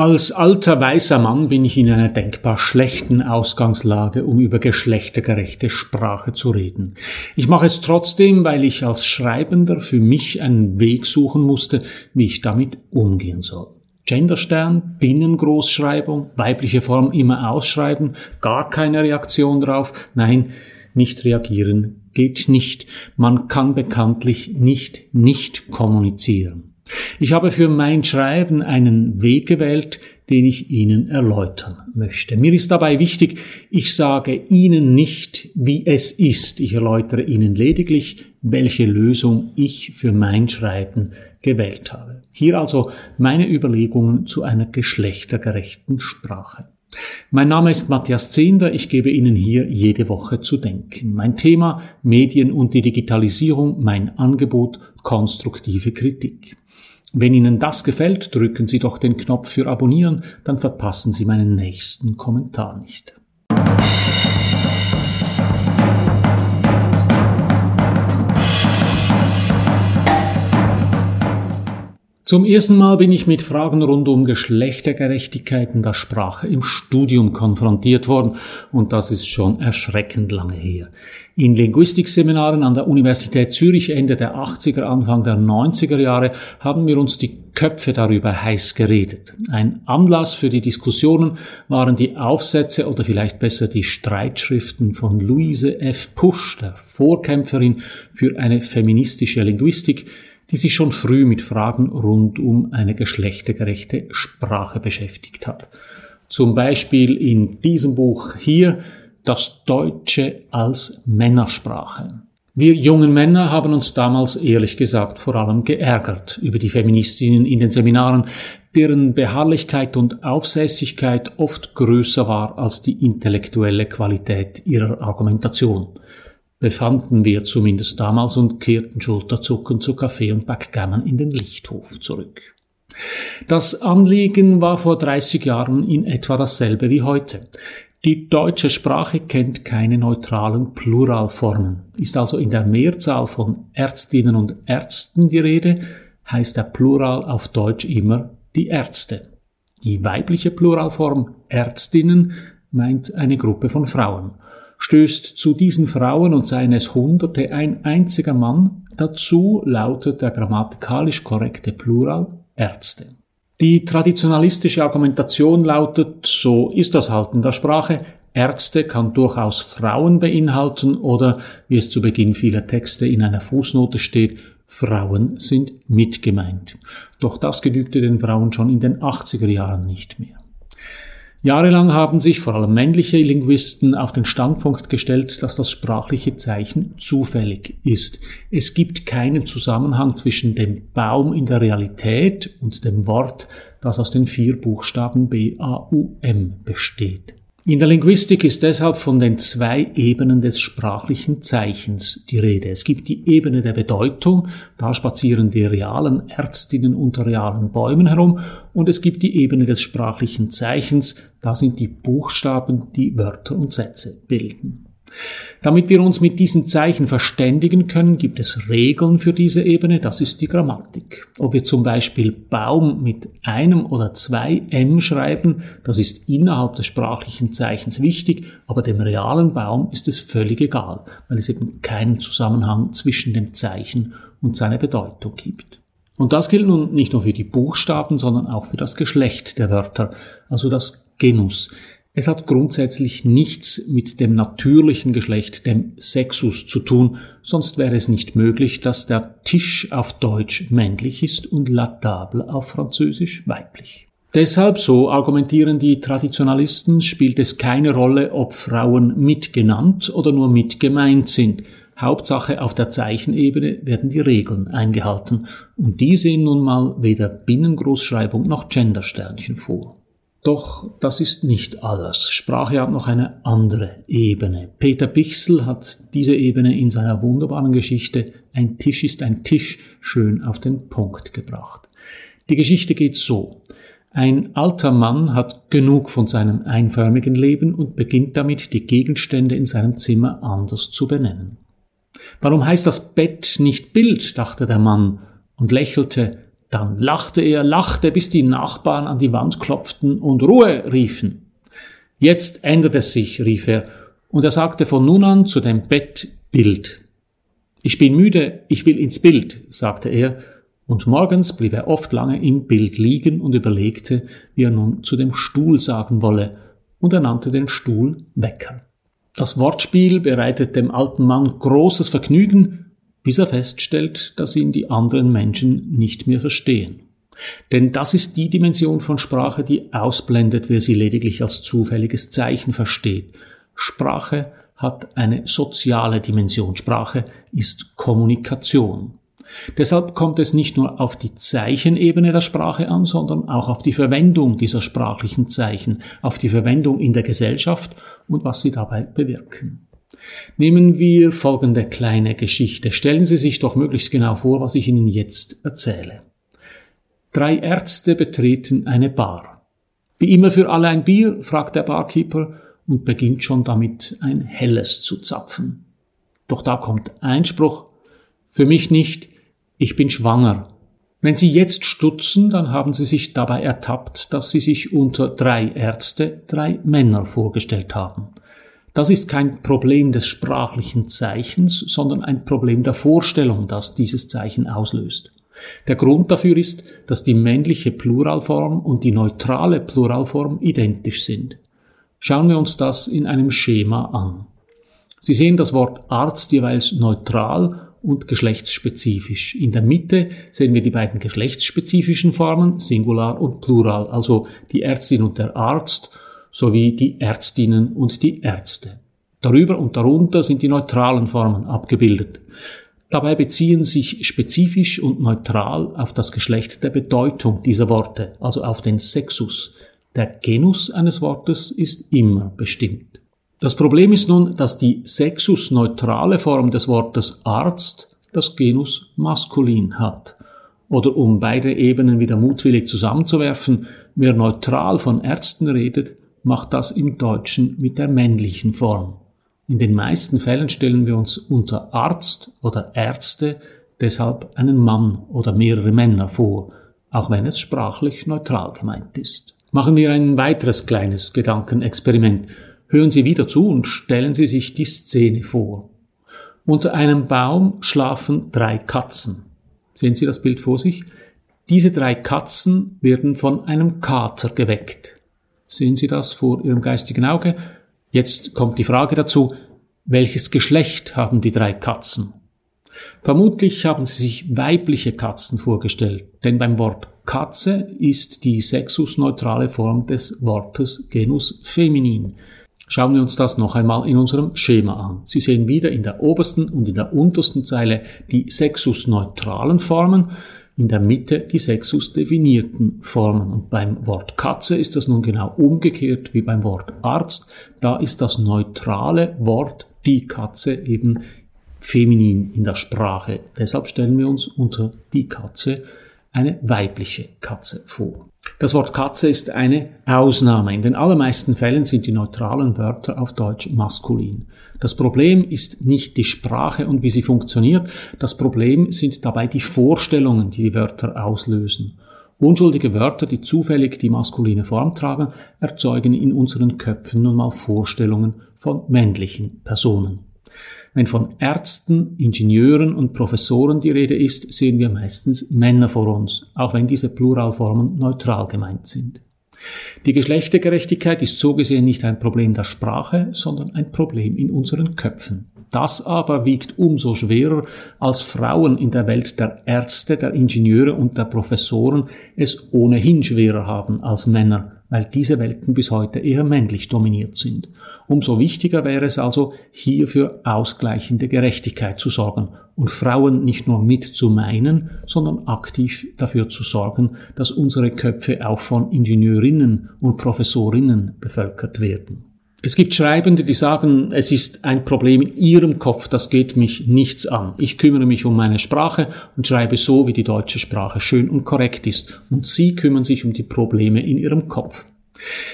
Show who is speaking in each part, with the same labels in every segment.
Speaker 1: Als alter weißer Mann bin ich in einer denkbar schlechten Ausgangslage, um über geschlechtergerechte Sprache zu reden. Ich mache es trotzdem, weil ich als Schreibender für mich einen Weg suchen musste, wie ich damit umgehen soll. Genderstern, Binnengroßschreibung, weibliche Form immer ausschreiben, gar keine Reaktion drauf, nein, nicht reagieren geht nicht. Man kann bekanntlich nicht nicht kommunizieren. Ich habe für mein Schreiben einen Weg gewählt, den ich Ihnen erläutern möchte. Mir ist dabei wichtig, ich sage Ihnen nicht, wie es ist. Ich erläutere Ihnen lediglich, welche Lösung ich für mein Schreiben gewählt habe. Hier also meine Überlegungen zu einer geschlechtergerechten Sprache. Mein Name ist Matthias Zehnder, ich gebe Ihnen hier jede Woche zu denken. Mein Thema Medien und die Digitalisierung, mein Angebot konstruktive Kritik. Wenn Ihnen das gefällt, drücken Sie doch den Knopf für Abonnieren, dann verpassen Sie meinen nächsten Kommentar nicht. Zum ersten Mal bin ich mit Fragen rund um Geschlechtergerechtigkeit in der Sprache im Studium konfrontiert worden und das ist schon erschreckend lange her. In Linguistikseminaren an der Universität Zürich Ende der 80er, Anfang der 90er Jahre haben wir uns die Köpfe darüber heiß geredet. Ein Anlass für die Diskussionen waren die Aufsätze oder vielleicht besser die Streitschriften von Louise F. Pusch, der Vorkämpferin für eine feministische Linguistik, die sich schon früh mit Fragen rund um eine geschlechtergerechte Sprache beschäftigt hat. Zum Beispiel in diesem Buch hier das Deutsche als Männersprache. Wir jungen Männer haben uns damals ehrlich gesagt vor allem geärgert über die Feministinnen in den Seminaren, deren Beharrlichkeit und Aufsässigkeit oft größer war als die intellektuelle Qualität ihrer Argumentation befanden wir zumindest damals und kehrten schulterzuckend zu Kaffee und Backgammon in den Lichthof zurück. Das Anliegen war vor 30 Jahren in etwa dasselbe wie heute. Die deutsche Sprache kennt keine neutralen Pluralformen. Ist also in der Mehrzahl von Ärztinnen und Ärzten die Rede, heißt der Plural auf Deutsch immer die Ärzte. Die weibliche Pluralform Ärztinnen meint eine Gruppe von Frauen stößt zu diesen Frauen und seien es Hunderte ein einziger Mann, dazu lautet der grammatikalisch korrekte Plural Ärzte. Die traditionalistische Argumentation lautet, so ist das halt in der Sprache, Ärzte kann durchaus Frauen beinhalten oder, wie es zu Beginn vieler Texte in einer Fußnote steht, Frauen sind mitgemeint. Doch das genügte den Frauen schon in den 80er Jahren nicht mehr. Jahrelang haben sich vor allem männliche Linguisten auf den Standpunkt gestellt, dass das sprachliche Zeichen zufällig ist. Es gibt keinen Zusammenhang zwischen dem Baum in der Realität und dem Wort, das aus den vier Buchstaben B, A, U, M besteht. In der Linguistik ist deshalb von den zwei Ebenen des sprachlichen Zeichens die Rede. Es gibt die Ebene der Bedeutung, da spazieren die realen Ärztinnen unter realen Bäumen herum, und es gibt die Ebene des sprachlichen Zeichens, da sind die Buchstaben, die Wörter und Sätze bilden. Damit wir uns mit diesen Zeichen verständigen können, gibt es Regeln für diese Ebene, das ist die Grammatik. Ob wir zum Beispiel Baum mit einem oder zwei M schreiben, das ist innerhalb des sprachlichen Zeichens wichtig, aber dem realen Baum ist es völlig egal, weil es eben keinen Zusammenhang zwischen dem Zeichen und seiner Bedeutung gibt. Und das gilt nun nicht nur für die Buchstaben, sondern auch für das Geschlecht der Wörter, also das Genus. Es hat grundsätzlich nichts mit dem natürlichen Geschlecht, dem Sexus, zu tun, sonst wäre es nicht möglich, dass der Tisch auf Deutsch männlich ist und la table auf Französisch weiblich. Deshalb, so argumentieren die Traditionalisten, spielt es keine Rolle, ob Frauen mitgenannt oder nur mitgemeint sind. Hauptsache auf der Zeichenebene werden die Regeln eingehalten, und die sehen nun mal weder Binnengroßschreibung noch Gendersternchen vor. Doch das ist nicht alles. Sprache hat noch eine andere Ebene. Peter Bichsel hat diese Ebene in seiner wunderbaren Geschichte Ein Tisch ist ein Tisch schön auf den Punkt gebracht. Die Geschichte geht so. Ein alter Mann hat genug von seinem einförmigen Leben und beginnt damit, die Gegenstände in seinem Zimmer anders zu benennen. Warum heißt das Bett nicht Bild, dachte der Mann und lächelte, Dann lachte er, lachte, bis die Nachbarn an die Wand klopften und Ruhe riefen. Jetzt ändert es sich, rief er, und er sagte von nun an zu dem Bett Bild. Ich bin müde, ich will ins Bild, sagte er, und morgens blieb er oft lange im Bild liegen und überlegte, wie er nun zu dem Stuhl sagen wolle, und er nannte den Stuhl Wecker. Das Wortspiel bereitet dem alten Mann großes Vergnügen, bis er feststellt, dass ihn die anderen Menschen nicht mehr verstehen. Denn das ist die Dimension von Sprache, die ausblendet, wer sie lediglich als zufälliges Zeichen versteht. Sprache hat eine soziale Dimension. Sprache ist Kommunikation. Deshalb kommt es nicht nur auf die Zeichenebene der Sprache an, sondern auch auf die Verwendung dieser sprachlichen Zeichen, auf die Verwendung in der Gesellschaft und was sie dabei bewirken. Nehmen wir folgende kleine Geschichte. Stellen Sie sich doch möglichst genau vor, was ich Ihnen jetzt erzähle. Drei Ärzte betreten eine Bar. Wie immer für alle ein Bier, fragt der Barkeeper und beginnt schon damit ein helles zu zapfen. Doch da kommt Einspruch. Für mich nicht, ich bin schwanger. Wenn Sie jetzt stutzen, dann haben Sie sich dabei ertappt, dass Sie sich unter drei Ärzte drei Männer vorgestellt haben. Das ist kein Problem des sprachlichen Zeichens, sondern ein Problem der Vorstellung, das dieses Zeichen auslöst. Der Grund dafür ist, dass die männliche Pluralform und die neutrale Pluralform identisch sind. Schauen wir uns das in einem Schema an. Sie sehen das Wort Arzt jeweils neutral und geschlechtsspezifisch. In der Mitte sehen wir die beiden geschlechtsspezifischen Formen, Singular und Plural, also die Ärztin und der Arzt sowie die Ärztinnen und die Ärzte. Darüber und darunter sind die neutralen Formen abgebildet. Dabei beziehen sich spezifisch und neutral auf das Geschlecht der Bedeutung dieser Worte, also auf den Sexus. Der Genus eines Wortes ist immer bestimmt. Das Problem ist nun, dass die sexusneutrale Form des Wortes Arzt das Genus maskulin hat. Oder um beide Ebenen wieder mutwillig zusammenzuwerfen, wer neutral von Ärzten redet, macht das im Deutschen mit der männlichen Form. In den meisten Fällen stellen wir uns unter Arzt oder Ärzte deshalb einen Mann oder mehrere Männer vor, auch wenn es sprachlich neutral gemeint ist. Machen wir ein weiteres kleines Gedankenexperiment. Hören Sie wieder zu und stellen Sie sich die Szene vor. Unter einem Baum schlafen drei Katzen. Sehen Sie das Bild vor sich? Diese drei Katzen werden von einem Kater geweckt. Sehen Sie das vor Ihrem geistigen Auge? Jetzt kommt die Frage dazu, welches Geschlecht haben die drei Katzen? Vermutlich haben Sie sich weibliche Katzen vorgestellt, denn beim Wort Katze ist die sexusneutrale Form des Wortes Genus feminin. Schauen wir uns das noch einmal in unserem Schema an. Sie sehen wieder in der obersten und in der untersten Zeile die sexusneutralen Formen, in der Mitte die sexusdefinierten Formen. Und beim Wort Katze ist das nun genau umgekehrt wie beim Wort Arzt. Da ist das neutrale Wort die Katze eben feminin in der Sprache. Deshalb stellen wir uns unter die Katze eine weibliche Katze vor. Das Wort Katze ist eine Ausnahme. In den allermeisten Fällen sind die neutralen Wörter auf Deutsch maskulin. Das Problem ist nicht die Sprache und wie sie funktioniert. Das Problem sind dabei die Vorstellungen, die die Wörter auslösen. Unschuldige Wörter, die zufällig die maskuline Form tragen, erzeugen in unseren Köpfen nun mal Vorstellungen von männlichen Personen. Wenn von Ärzten, Ingenieuren und Professoren die Rede ist, sehen wir meistens Männer vor uns, auch wenn diese Pluralformen neutral gemeint sind. Die Geschlechtergerechtigkeit ist so gesehen nicht ein Problem der Sprache, sondern ein Problem in unseren Köpfen. Das aber wiegt umso schwerer, als Frauen in der Welt der Ärzte, der Ingenieure und der Professoren es ohnehin schwerer haben als Männer, weil diese Welten bis heute eher männlich dominiert sind. Umso wichtiger wäre es also, hier für ausgleichende Gerechtigkeit zu sorgen und Frauen nicht nur mit zu meinen, sondern aktiv dafür zu sorgen, dass unsere Köpfe auch von Ingenieurinnen und Professorinnen bevölkert werden. Es gibt Schreibende, die sagen, es ist ein Problem in ihrem Kopf, das geht mich nichts an. Ich kümmere mich um meine Sprache und schreibe so, wie die deutsche Sprache schön und korrekt ist. Und sie kümmern sich um die Probleme in ihrem Kopf.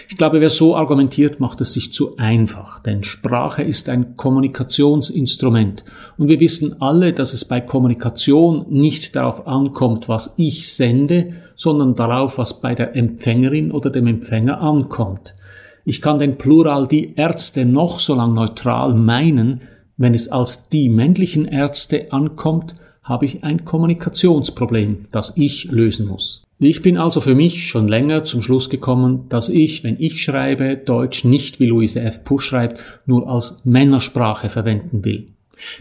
Speaker 1: Ich glaube, wer so argumentiert, macht es sich zu einfach, denn Sprache ist ein Kommunikationsinstrument und wir wissen alle, dass es bei Kommunikation nicht darauf ankommt, was ich sende, sondern darauf, was bei der Empfängerin oder dem Empfänger ankommt. Ich kann den Plural die Ärzte noch so lang neutral meinen, wenn es als die männlichen Ärzte ankommt, habe ich ein Kommunikationsproblem, das ich lösen muss. Ich bin also für mich schon länger zum Schluss gekommen, dass ich, wenn ich schreibe, Deutsch nicht wie Louise F. Pusch schreibt, nur als Männersprache verwenden will.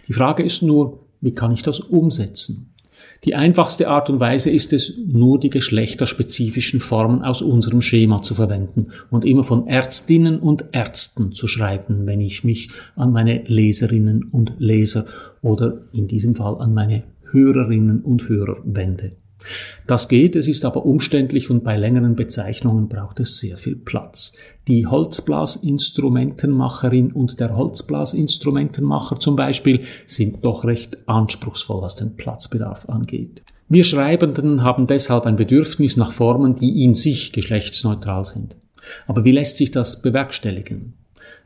Speaker 1: Die Frage ist nur, wie kann ich das umsetzen? Die einfachste Art und Weise ist es, nur die geschlechterspezifischen Formen aus unserem Schema zu verwenden und immer von Ärztinnen und Ärzten zu schreiben, wenn ich mich an meine Leserinnen und Leser oder in diesem Fall an meine Hörerinnen und Hörer wende. Das geht, es ist aber umständlich und bei längeren Bezeichnungen braucht es sehr viel Platz. Die Holzblasinstrumentenmacherin und der Holzblasinstrumentenmacher zum Beispiel sind doch recht anspruchsvoll, was den Platzbedarf angeht. Wir Schreibenden haben deshalb ein Bedürfnis nach Formen, die in sich geschlechtsneutral sind. Aber wie lässt sich das bewerkstelligen?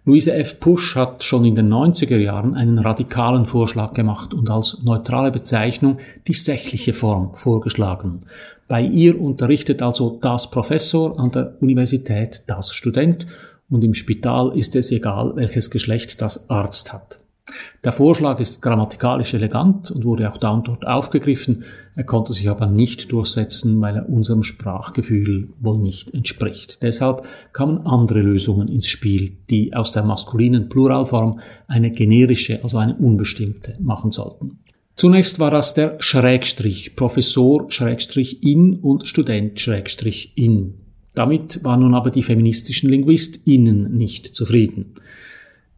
Speaker 1: Louise F. Pusch hat schon in den 90er Jahren einen radikalen Vorschlag gemacht und als neutrale Bezeichnung die sächliche Form vorgeschlagen. Bei ihr unterrichtet also das Professor an der Universität das Student und im Spital ist es egal, welches Geschlecht das Arzt hat. Der Vorschlag ist grammatikalisch elegant und wurde auch da und dort aufgegriffen. Er konnte sich aber nicht durchsetzen, weil er unserem Sprachgefühl wohl nicht entspricht. Deshalb kamen andere Lösungen ins Spiel, die aus der maskulinen Pluralform eine generische, also eine unbestimmte machen sollten. Zunächst war das der Schrägstrich, Professor Schrägstrich in und Student Schrägstrich in. Damit waren nun aber die feministischen LinguistInnen nicht zufrieden.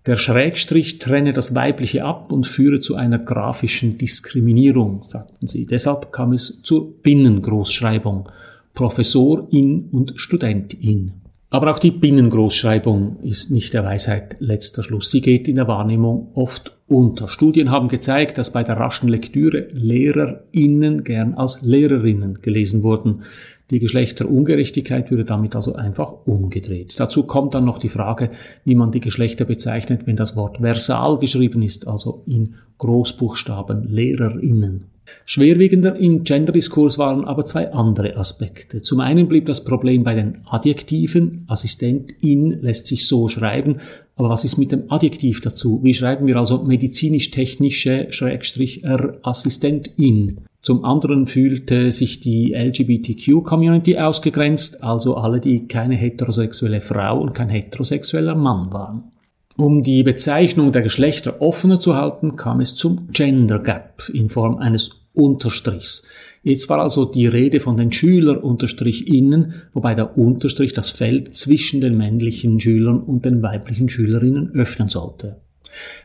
Speaker 1: Der Schrägstrich trenne das Weibliche ab und führe zu einer grafischen Diskriminierung, sagten sie. Deshalb kam es zur Binnengroßschreibung. Professor in und Student in. Aber auch die Binnengroßschreibung ist nicht der Weisheit letzter Schluss. Sie geht in der Wahrnehmung oft unter. Studien haben gezeigt, dass bei der raschen Lektüre LehrerInnen gern als Lehrerinnen gelesen wurden. Die Geschlechterungerechtigkeit würde damit also einfach umgedreht. Dazu kommt dann noch die Frage, wie man die Geschlechter bezeichnet, wenn das Wort versal geschrieben ist, also in Großbuchstaben Lehrerinnen. Schwerwiegender im Genderdiskurs waren aber zwei andere Aspekte. Zum einen blieb das Problem bei den Adjektiven. Assistentin lässt sich so schreiben, aber was ist mit dem Adjektiv dazu? Wie schreiben wir also medizinisch-technische Schrägstrich R Assistentin? Zum anderen fühlte sich die LGBTQ-Community ausgegrenzt, also alle, die keine heterosexuelle Frau und kein heterosexueller Mann waren. Um die Bezeichnung der Geschlechter offener zu halten, kam es zum Gender Gap in Form eines Unterstrichs. Jetzt war also die Rede von den Schüler Unterstrich innen, wobei der Unterstrich das Feld zwischen den männlichen Schülern und den weiblichen Schülerinnen öffnen sollte.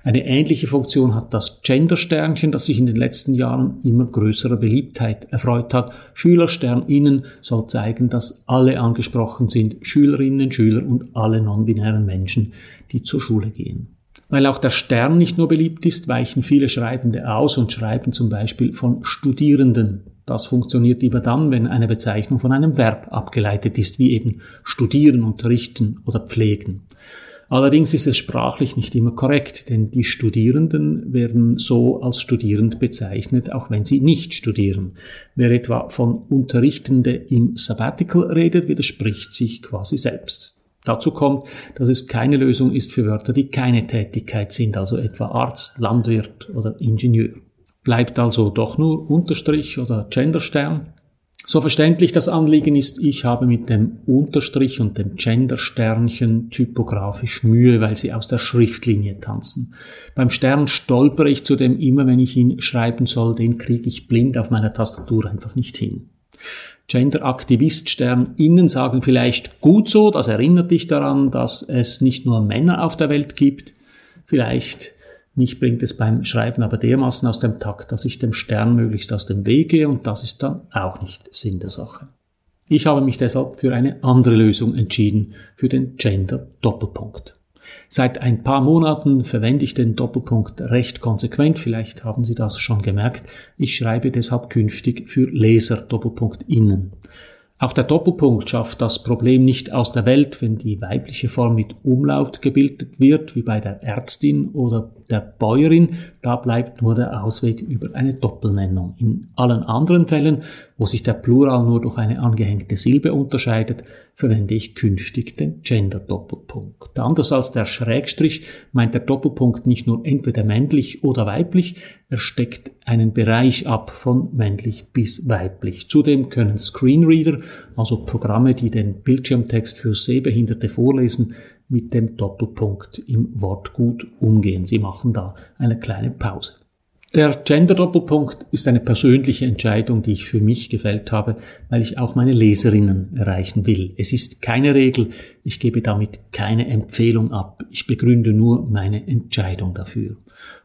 Speaker 1: Eine ähnliche Funktion hat das Gender-Sternchen, das sich in den letzten Jahren immer größerer Beliebtheit erfreut hat. Schülerstern innen soll zeigen, dass alle angesprochen sind, Schülerinnen, Schüler und alle non-binären Menschen, die zur Schule gehen. Weil auch der Stern nicht nur beliebt ist, weichen viele Schreibende aus und schreiben zum Beispiel von Studierenden. Das funktioniert immer dann, wenn eine Bezeichnung von einem Verb abgeleitet ist, wie eben studieren, unterrichten oder pflegen. Allerdings ist es sprachlich nicht immer korrekt, denn die Studierenden werden so als studierend bezeichnet, auch wenn sie nicht studieren. Wer etwa von Unterrichtende im Sabbatical redet, widerspricht sich quasi selbst. Dazu kommt, dass es keine Lösung ist für Wörter, die keine Tätigkeit sind, also etwa Arzt, Landwirt oder Ingenieur. Bleibt also doch nur Unterstrich oder Genderstern so verständlich das Anliegen ist, ich habe mit dem Unterstrich und dem Gender-Sternchen typografisch Mühe, weil sie aus der Schriftlinie tanzen. Beim Stern stolpere ich zudem immer, wenn ich ihn schreiben soll, den kriege ich blind auf meiner Tastatur einfach nicht hin. Gender-Aktivist Stern innen sagen vielleicht gut so, das erinnert dich daran, dass es nicht nur Männer auf der Welt gibt. Vielleicht mich bringt es beim Schreiben aber dermaßen aus dem Takt, dass ich dem Stern möglichst aus dem Weg gehe und das ist dann auch nicht Sinn der Sache. Ich habe mich deshalb für eine andere Lösung entschieden, für den Gender Doppelpunkt. Seit ein paar Monaten verwende ich den Doppelpunkt recht konsequent, vielleicht haben Sie das schon gemerkt. Ich schreibe deshalb künftig für Leser Doppelpunkt innen. Auch der Doppelpunkt schafft das Problem nicht aus der Welt, wenn die weibliche Form mit Umlaut gebildet wird, wie bei der Ärztin oder der Bäuerin. Da bleibt nur der Ausweg über eine Doppelnennung. In allen anderen Fällen, wo sich der Plural nur durch eine angehängte Silbe unterscheidet, verwende ich künftig den Gender-Doppelpunkt. Anders als der Schrägstrich meint der Doppelpunkt nicht nur entweder männlich oder weiblich, er steckt einen Bereich ab von männlich bis weiblich. Zudem können Screenreader, also Programme, die den Bildschirmtext für Sehbehinderte vorlesen, mit dem Doppelpunkt im Wort gut umgehen. Sie machen da eine kleine Pause. Der Gender-Doppelpunkt ist eine persönliche Entscheidung, die ich für mich gefällt habe, weil ich auch meine Leserinnen erreichen will. Es ist keine Regel, ich gebe damit keine Empfehlung ab, ich begründe nur meine Entscheidung dafür.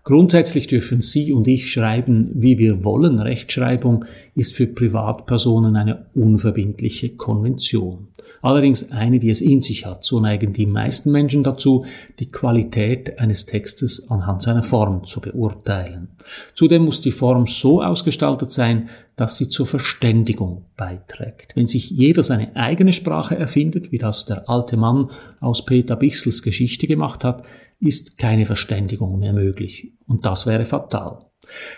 Speaker 1: Grundsätzlich dürfen Sie und ich schreiben, wie wir wollen. Rechtschreibung ist für Privatpersonen eine unverbindliche Konvention allerdings eine, die es in sich hat. So neigen die meisten Menschen dazu, die Qualität eines Textes anhand seiner Form zu beurteilen. Zudem muss die Form so ausgestaltet sein, dass sie zur Verständigung beiträgt. Wenn sich jeder seine eigene Sprache erfindet, wie das der alte Mann aus Peter Bichsels Geschichte gemacht hat, ist keine Verständigung mehr möglich. Und das wäre fatal.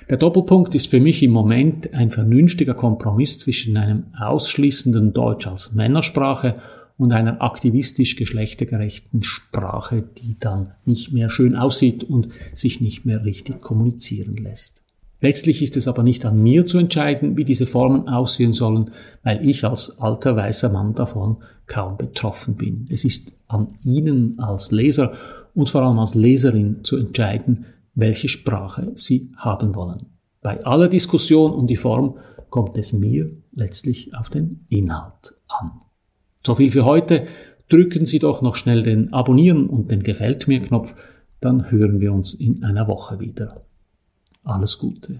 Speaker 1: Der Doppelpunkt ist für mich im Moment ein vernünftiger Kompromiss zwischen einem ausschließenden Deutsch als Männersprache und einer aktivistisch geschlechtergerechten Sprache, die dann nicht mehr schön aussieht und sich nicht mehr richtig kommunizieren lässt. Letztlich ist es aber nicht an mir zu entscheiden, wie diese Formen aussehen sollen, weil ich als alter weißer Mann davon kaum betroffen bin. Es ist an Ihnen als Leser und vor allem als Leserin zu entscheiden, welche Sprache sie haben wollen. Bei aller Diskussion um die Form kommt es mir letztlich auf den Inhalt an. So viel für heute. Drücken Sie doch noch schnell den Abonnieren und den Gefällt mir Knopf, dann hören wir uns in einer Woche wieder. Alles Gute.